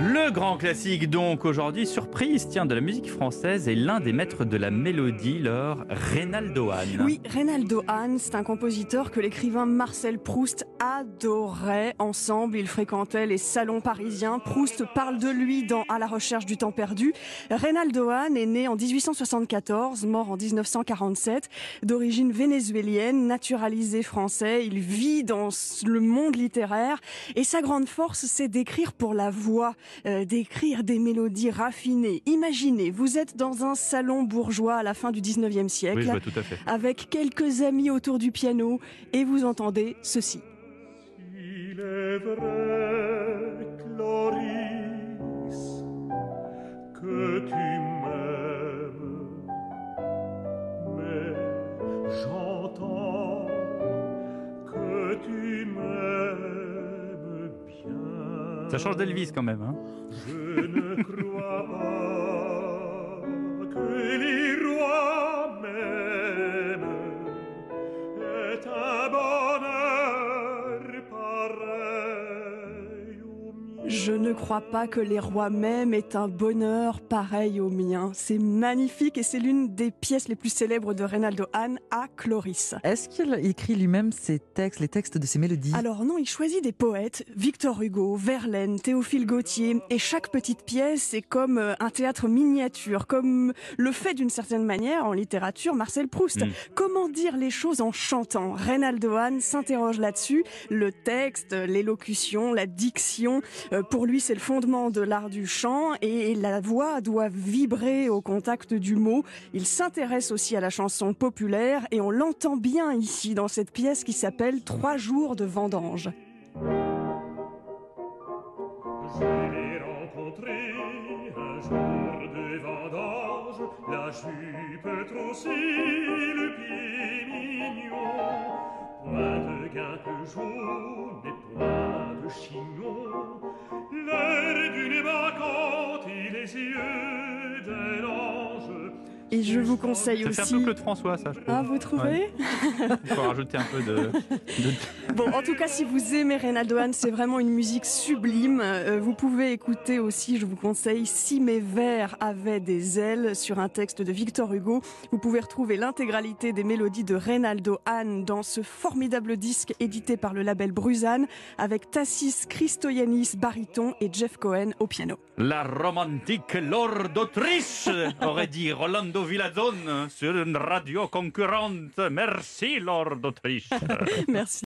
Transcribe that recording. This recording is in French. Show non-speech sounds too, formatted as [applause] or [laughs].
Le grand classique donc aujourd'hui, surprise, tiens, de la musique française et l'un des maîtres de la mélodie, leur Reynaldo Hahn. Oui, Reynaldo Hahn, c'est un compositeur que l'écrivain Marcel Proust adorait. Ensemble, ils fréquentaient les salons parisiens. Proust parle de lui dans À la recherche du temps perdu. Reynaldo Hahn est né en 1874, mort en 1947, d'origine vénézuélienne, naturalisé français. Il vit dans le monde littéraire et sa grande force, c'est d'écrire pour la voix. Euh, d'écrire des mélodies raffinées. Imaginez, vous êtes dans un salon bourgeois à la fin du 19e siècle, Oui, je vois tout à fait. avec quelques amis autour du piano, et vous entendez ceci. Il est vrai, Cloris, que tu Ça change d'Elvis quand même. Hein. Je ne crois pas que Je ne crois pas que les rois même aient un bonheur pareil au mien. C'est magnifique et c'est l'une des pièces les plus célèbres de Reynaldo Hahn à Cloris. Est-ce qu'il écrit lui-même ses textes, les textes de ses mélodies? Alors non, il choisit des poètes, Victor Hugo, Verlaine, Théophile Gautier, et chaque petite pièce est comme euh, un théâtre miniature, comme le fait d'une certaine manière en littérature Marcel Proust. Mm. Comment dire les choses en chantant? Reynaldo Hahn s'interroge là-dessus. Le texte, l'élocution, la diction, euh, pour lui c'est le fondement de l'art du chant et la voix doit vibrer au contact du mot. Il s'intéresse aussi à la chanson populaire et on l'entend bien ici dans cette pièce qui s'appelle Trois jours de vendange. La jupe le pied chalchinons, l'air d'une bacchante, les yeux d'un Et je vous conseille Ça fait un aussi. peu Claude François, ça, je. Ah, vous trouvez Il faut rajouter un peu de. de- Bon, en tout cas, si vous aimez Reynaldo Hahn, c'est vraiment une musique sublime. Euh, vous pouvez écouter aussi, je vous conseille, Si mes vers avaient des ailes sur un texte de Victor Hugo. Vous pouvez retrouver l'intégralité des mélodies de Reynaldo Hahn dans ce formidable disque édité par le label Bruzane avec Tassis Christoyanis baryton et Jeff Cohen au piano. La romantique Lord d'Autriche, aurait dit Rolando Villazone sur une radio concurrente. Merci, Lord d'Autriche. [laughs] Merci.